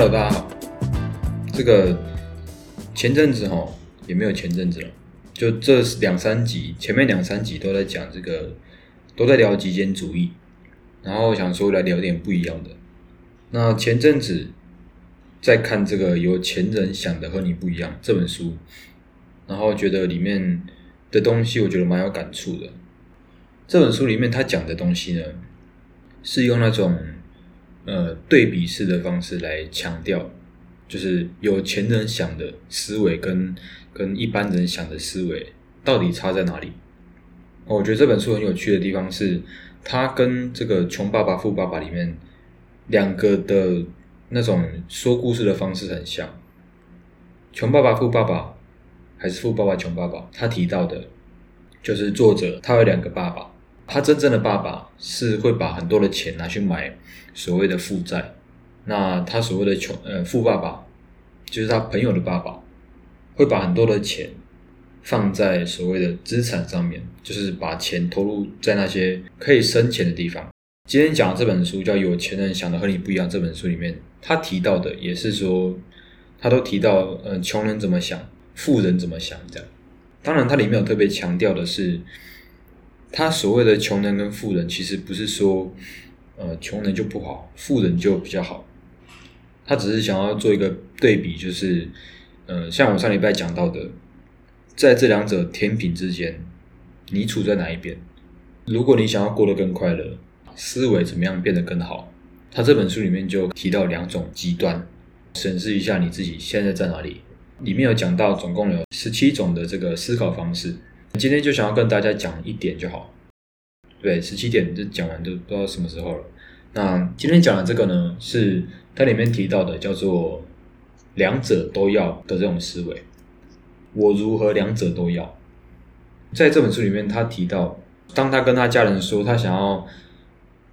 Hello，大家好。这个前阵子哈，也没有前阵子了，就这两三集，前面两三集都在讲这个，都在聊极简主义，然后想说来聊点不一样的。那前阵子在看这个《有钱人想的和你不一样》这本书，然后觉得里面的东西，我觉得蛮有感触的。这本书里面他讲的东西呢，是用那种。呃，对比式的方式来强调，就是有钱人想的思维跟跟一般人想的思维到底差在哪里？我觉得这本书很有趣的地方是，它跟这个《穷爸爸富爸爸》里面两个的那种说故事的方式很像。《穷爸爸富爸爸》还是《富爸爸穷爸爸》，他提到的，就是作者他有两个爸爸。他真正的爸爸是会把很多的钱拿去买所谓的负债，那他所谓的穷呃富爸爸，就是他朋友的爸爸，会把很多的钱放在所谓的资产上面，就是把钱投入在那些可以生钱的地方。今天讲这本书叫《有钱人想的和你不一样》，这本书里面他提到的也是说，他都提到呃穷人怎么想，富人怎么想这样。当然，它里面有特别强调的是。他所谓的穷人跟富人，其实不是说，呃，穷人就不好，富人就比较好。他只是想要做一个对比，就是，呃，像我上礼拜讲到的，在这两者天平之间，你处在哪一边？如果你想要过得更快乐，思维怎么样变得更好？他这本书里面就提到两种极端，审视一下你自己现在在哪里。里面有讲到，总共有十七种的这个思考方式。今天就想要跟大家讲一点就好，对，十七点就讲完，就不知道什么时候了。那今天讲的这个呢，是它里面提到的，叫做两者都要的这种思维。我如何两者都要？在这本书里面，他提到，当他跟他家人说，他想要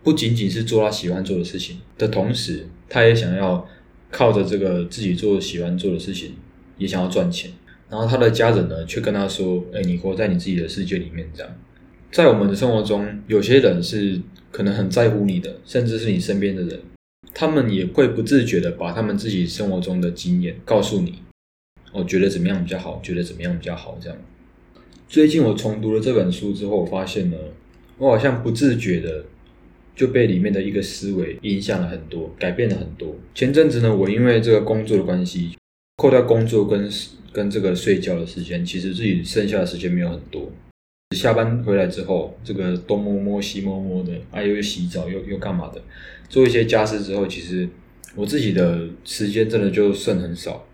不仅仅是做他喜欢做的事情的同时，他也想要靠着这个自己做喜欢做的事情，也想要赚钱。然后他的家人呢，却跟他说：“哎，你活在你自己的世界里面，这样。”在我们的生活中，有些人是可能很在乎你的，甚至是你身边的人，他们也会不自觉的把他们自己生活中的经验告诉你。我觉得怎么样比较好？觉得怎么样比较好？这样。最近我重读了这本书之后，我发现呢，我好像不自觉的就被里面的一个思维影响了很多，改变了很多。前阵子呢，我因为这个工作的关系，扣掉工作跟跟这个睡觉的时间，其实自己剩下的时间没有很多。下班回来之后，这个东摸摸西摸摸的，哎，又洗澡又又干嘛的，做一些家事之后，其实我自己的时间真的就剩很少。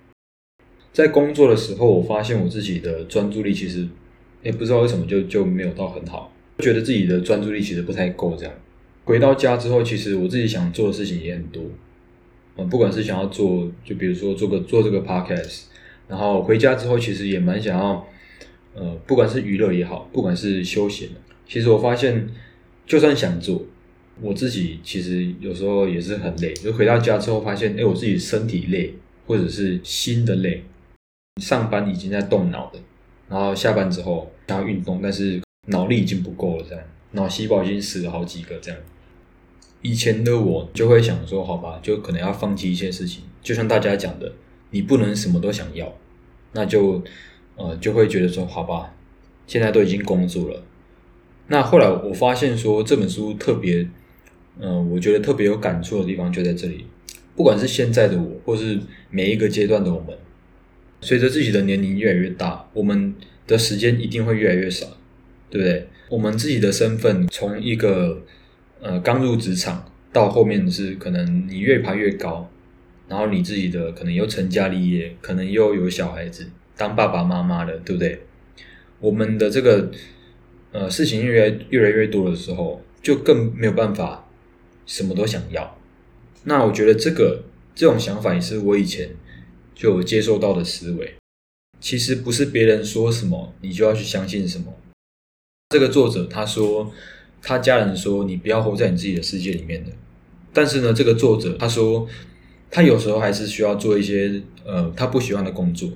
在工作的时候，我发现我自己的专注力其实也不知道为什么就就没有到很好，觉得自己的专注力其实不太够。这样回到家之后，其实我自己想做的事情也很多，嗯，不管是想要做，就比如说做个做这个 podcast。然后回家之后，其实也蛮想要，呃，不管是娱乐也好，不管是休闲，其实我发现，就算想做，我自己其实有时候也是很累。就回到家之后，发现，哎，我自己身体累，或者是心的累。上班已经在动脑的，然后下班之后想要运动，但是脑力已经不够了，这样，脑细胞已经死了好几个，这样。以前的我就会想说，好吧，就可能要放弃一些事情，就像大家讲的。你不能什么都想要，那就呃就会觉得说好吧，现在都已经工作了。那后来我发现说这本书特别，嗯，我觉得特别有感触的地方就在这里。不管是现在的我，或是每一个阶段的我们，随着自己的年龄越来越大，我们的时间一定会越来越少，对不对？我们自己的身份从一个呃刚入职场到后面是可能你越爬越高。然后你自己的可能又成家立业，可能又有小孩子当爸爸妈妈了，对不对？我们的这个呃事情越来越来越多的时候，就更没有办法什么都想要。那我觉得这个这种想法也是我以前就有接受到的思维。其实不是别人说什么你就要去相信什么。这个作者他说他家人说你不要活在你自己的世界里面的，但是呢，这个作者他说。他有时候还是需要做一些呃他不喜欢的工作，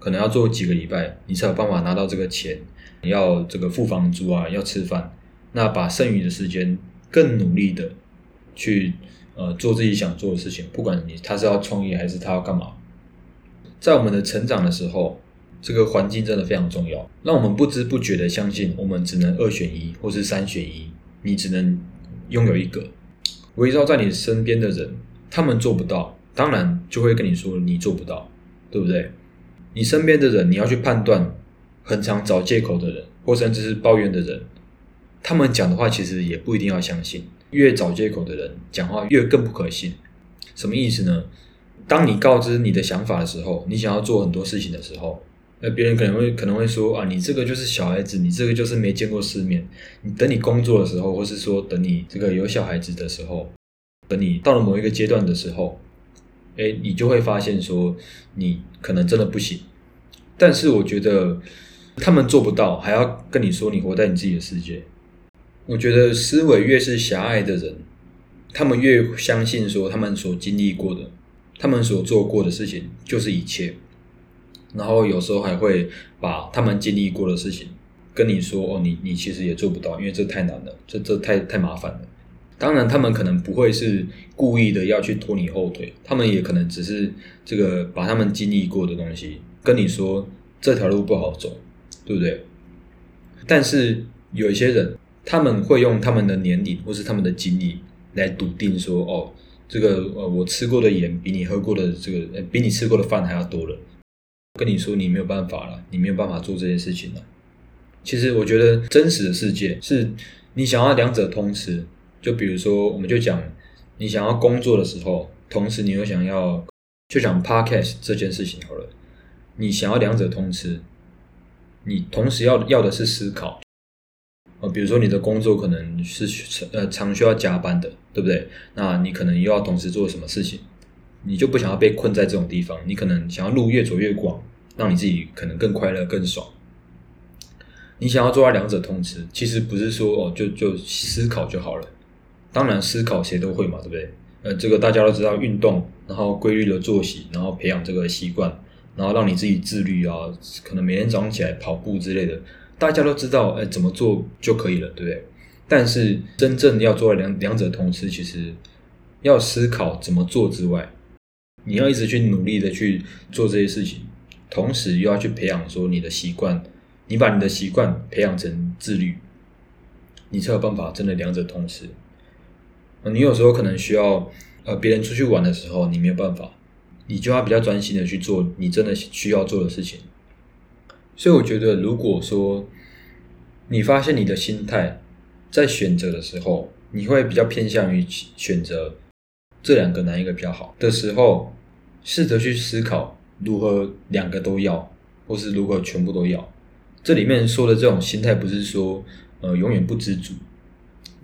可能要做几个礼拜，你才有办法拿到这个钱，你要这个付房租啊，要吃饭，那把剩余的时间更努力的去呃做自己想做的事情，不管你他是要创业还是他要干嘛，在我们的成长的时候，这个环境真的非常重要，让我们不知不觉的相信我们只能二选一或是三选一，你只能拥有一个。围绕在你身边的人，他们做不到，当然就会跟你说你做不到，对不对？你身边的人，你要去判断，很常找借口的人，或甚至是抱怨的人，他们讲的话其实也不一定要相信。越找借口的人讲话越更不可信。什么意思呢？当你告知你的想法的时候，你想要做很多事情的时候，那别人可能会可能会说啊，你这个就是小孩子，你这个就是没见过世面。你等你工作的时候，或是说等你这个有小孩子的时候，等你到了某一个阶段的时候。哎，你就会发现说，你可能真的不行。但是我觉得他们做不到，还要跟你说你活在你自己的世界。我觉得思维越是狭隘的人，他们越相信说他们所经历过的、他们所做过的事情就是一切。然后有时候还会把他们经历过的事情跟你说：“哦，你你其实也做不到，因为这太难了，这这太太麻烦了。”当然，他们可能不会是故意的要去拖你后腿，他们也可能只是这个把他们经历过的东西跟你说这条路不好走，对不对？但是有一些人，他们会用他们的年龄或是他们的经历来笃定说，哦，这个呃，我吃过的盐比你喝过的这个，比你吃过的饭还要多了。跟你说你没有办法了，你没有办法做这件事情了。其实我觉得真实的世界是你想要两者通吃。就比如说，我们就讲你想要工作的时候，同时你又想要，就讲 podcast 这件事情好了。你想要两者通吃，你同时要要的是思考。呃，比如说你的工作可能是呃常需要加班的，对不对？那你可能又要同时做什么事情？你就不想要被困在这种地方，你可能想要路越走越广，让你自己可能更快乐、更爽。你想要做到两者通吃，其实不是说哦就就思考就好了。当然，思考谁都会嘛，对不对？呃，这个大家都知道，运动，然后规律的作息，然后培养这个习惯，然后让你自己自律啊，可能每天早上起来跑步之类的，大家都知道，哎，怎么做就可以了，对不对？但是真正要做到两两者同时，其实要思考怎么做之外，你要一直去努力的去做这些事情，同时又要去培养说你的习惯，你把你的习惯培养成自律，你才有办法真的两者同时。你有时候可能需要，呃，别人出去玩的时候，你没有办法，你就要比较专心的去做你真的需要做的事情。所以我觉得，如果说你发现你的心态在选择的时候，你会比较偏向于选择这两个哪一个比较好的时候，试着去思考如何两个都要，或是如何全部都要。这里面说的这种心态，不是说呃永远不知足。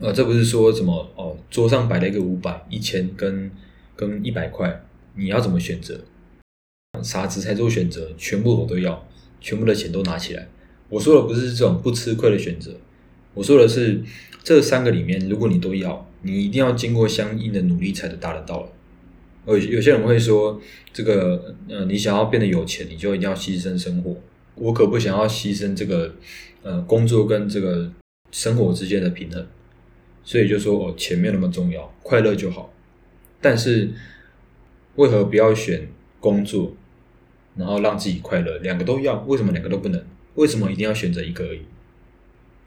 呃，这不是说什么哦，桌上摆了一个五百、一千跟跟一百块，你要怎么选择？傻子才做选择，全部我都要，全部的钱都拿起来。我说的不是这种不吃亏的选择，我说的是这三个里面，如果你都要，你一定要经过相应的努力才能达得到了。呃，有些人会说，这个呃，你想要变得有钱，你就一定要牺牲生活。我可不想要牺牲这个呃工作跟这个生活之间的平衡。所以就说哦，钱没有那么重要，快乐就好。但是为何不要选工作，然后让自己快乐？两个都要，为什么两个都不能？为什么一定要选择一个而已？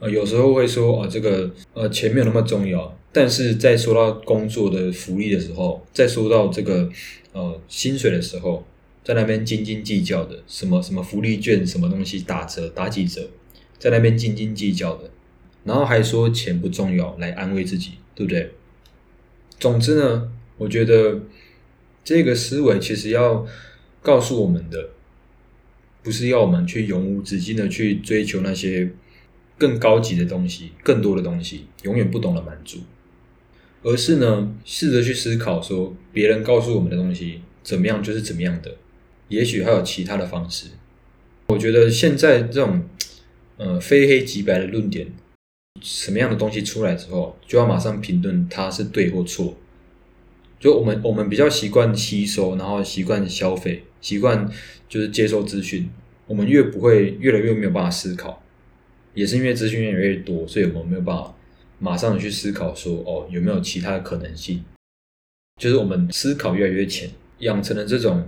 呃，有时候会说啊，这个呃钱没有那么重要。但是在说到工作的福利的时候，在说到这个呃薪水的时候，在那边斤斤计较的，什么什么福利券，什么东西打折打几折，在那边斤斤计较的。然后还说钱不重要，来安慰自己，对不对？总之呢，我觉得这个思维其实要告诉我们的，不是要我们去永无止境的去追求那些更高级的东西、更多的东西，永远不懂得满足，而是呢，试着去思考说，别人告诉我们的东西怎么样就是怎么样的，也许还有其他的方式。我觉得现在这种呃非黑即白的论点。什么样的东西出来之后，就要马上评论它是对或错。就我们我们比较习惯吸收，然后习惯消费，习惯就是接受资讯。我们越不会，越来越没有办法思考。也是因为资讯越来越多，所以我们没有办法马上的去思考说，哦，有没有其他的可能性？就是我们思考越来越浅，养成了这种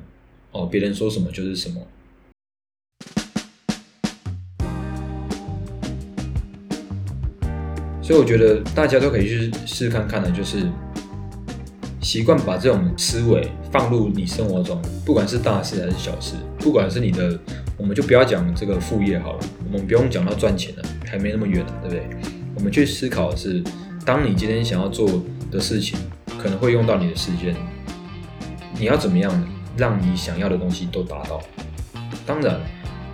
哦，别人说什么就是什么。所以我觉得大家都可以去试看看的，就是习惯把这种思维放入你生活中，不管是大事还是小事，不管是你的，我们就不要讲这个副业好了，我们不用讲到赚钱了，还没那么远，对不对？我们去思考的是，当你今天想要做的事情，可能会用到你的时间，你要怎么样让你想要的东西都达到？当然，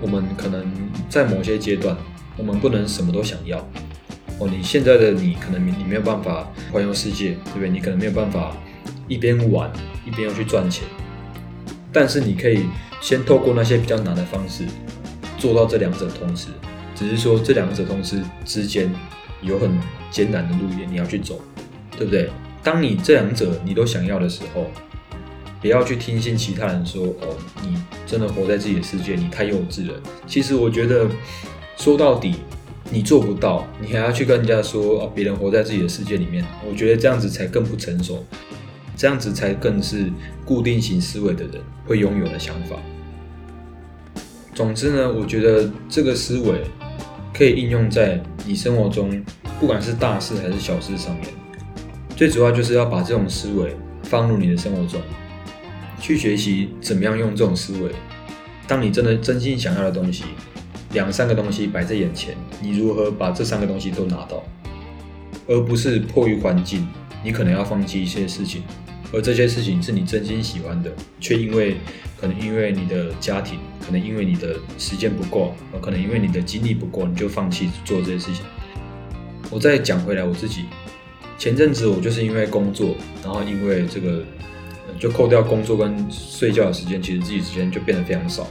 我们可能在某些阶段，我们不能什么都想要。哦，你现在的你可能你没有办法环游世界，对不对？你可能没有办法一边玩一边要去赚钱，但是你可以先透过那些比较难的方式做到这两者同时，只是说这两者同时之间有很艰难的路也你要去走，对不对？当你这两者你都想要的时候，不要去听信其他人说哦，你真的活在自己的世界，你太幼稚了。其实我觉得说到底。你做不到，你还要去跟人家说啊，别人活在自己的世界里面，我觉得这样子才更不成熟，这样子才更是固定型思维的人会拥有的想法。总之呢，我觉得这个思维可以应用在你生活中，不管是大事还是小事上面。最主要就是要把这种思维放入你的生活中，去学习怎么样用这种思维。当你真的真心想要的东西。两三个东西摆在眼前，你如何把这三个东西都拿到，而不是迫于环境，你可能要放弃一些事情，而这些事情是你真心喜欢的，却因为可能因为你的家庭，可能因为你的时间不够，可能因为你的精力不够，你就放弃做这些事情。我再讲回来我自己，前阵子我就是因为工作，然后因为这个，就扣掉工作跟睡觉的时间，其实自己时间就变得非常少。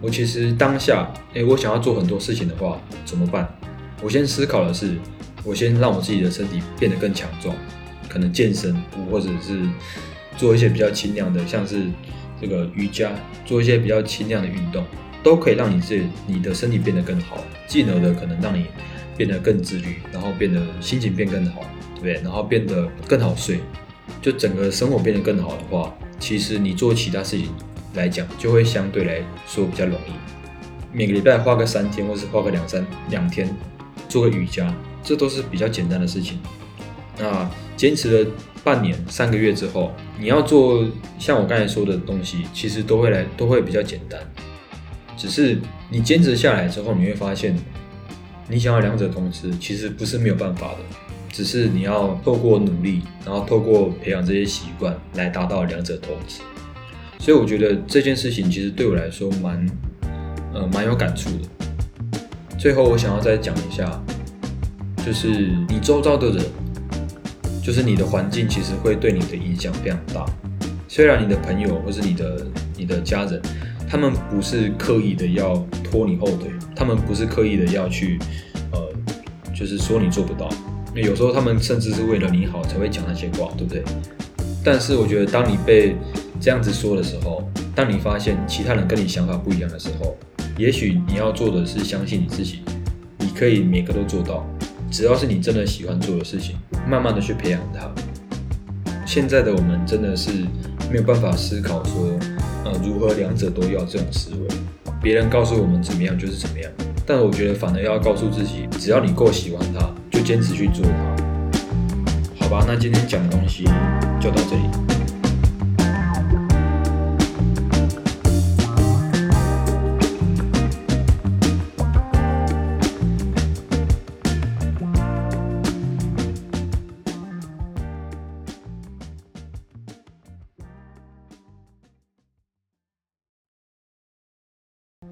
我其实当下，哎，我想要做很多事情的话，怎么办？我先思考的是，我先让我自己的身体变得更强壮，可能健身，或者是做一些比较轻量的，像是这个瑜伽，做一些比较轻量的运动，都可以让你自己你的身体变得更好，进而的可能让你变得更自律，然后变得心情变更好，对不对？然后变得更好睡，就整个生活变得更好的话，其实你做其他事情。来讲就会相对来说比较容易，每个礼拜花个三天，或是花个两三两天做个瑜伽，这都是比较简单的事情。那坚持了半年、三个月之后，你要做像我刚才说的东西，其实都会来都会比较简单。只是你坚持下来之后，你会发现，你想要两者同时，其实不是没有办法的，只是你要透过努力，然后透过培养这些习惯来达到两者同时。所以我觉得这件事情其实对我来说蛮，呃，蛮有感触的。最后我想要再讲一下，就是你周遭的人，就是你的环境，其实会对你的影响非常大。虽然你的朋友或是你的你的家人，他们不是刻意的要拖你后腿，他们不是刻意的要去，呃，就是说你做不到。那有时候他们甚至是为了你好才会讲那些话，对不对？但是我觉得，当你被这样子说的时候，当你发现其他人跟你想法不一样的时候，也许你要做的是相信你自己，你可以每个都做到，只要是你真的喜欢做的事情，慢慢的去培养它。现在的我们真的是没有办法思考说，呃，如何两者都要这种思维，别人告诉我们怎么样就是怎么样，但我觉得反而要告诉自己，只要你够喜欢它，就坚持去做它。好吧，那今天讲的东西就到这里。